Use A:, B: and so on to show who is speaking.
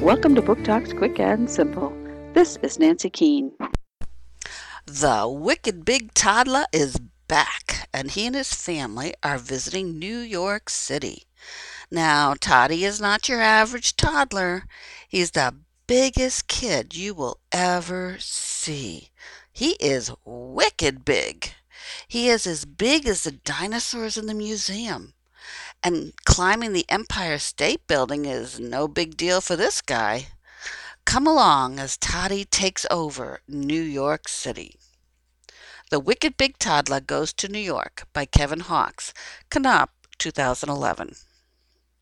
A: Welcome to Book Talks Quick and Simple. This is Nancy Keene.
B: The Wicked Big Toddlah is back, and he and his family are visiting New York City. Now, Toddy is not your average toddler. He's the biggest kid you will ever see. He is wicked big. He is as big as the dinosaurs in the museum. And climbing the Empire State Building is no big deal for this guy. Come along as Toddy takes over New York City. The Wicked Big Toddlah Goes to New York by Kevin Hawkes, Knopf, 2011.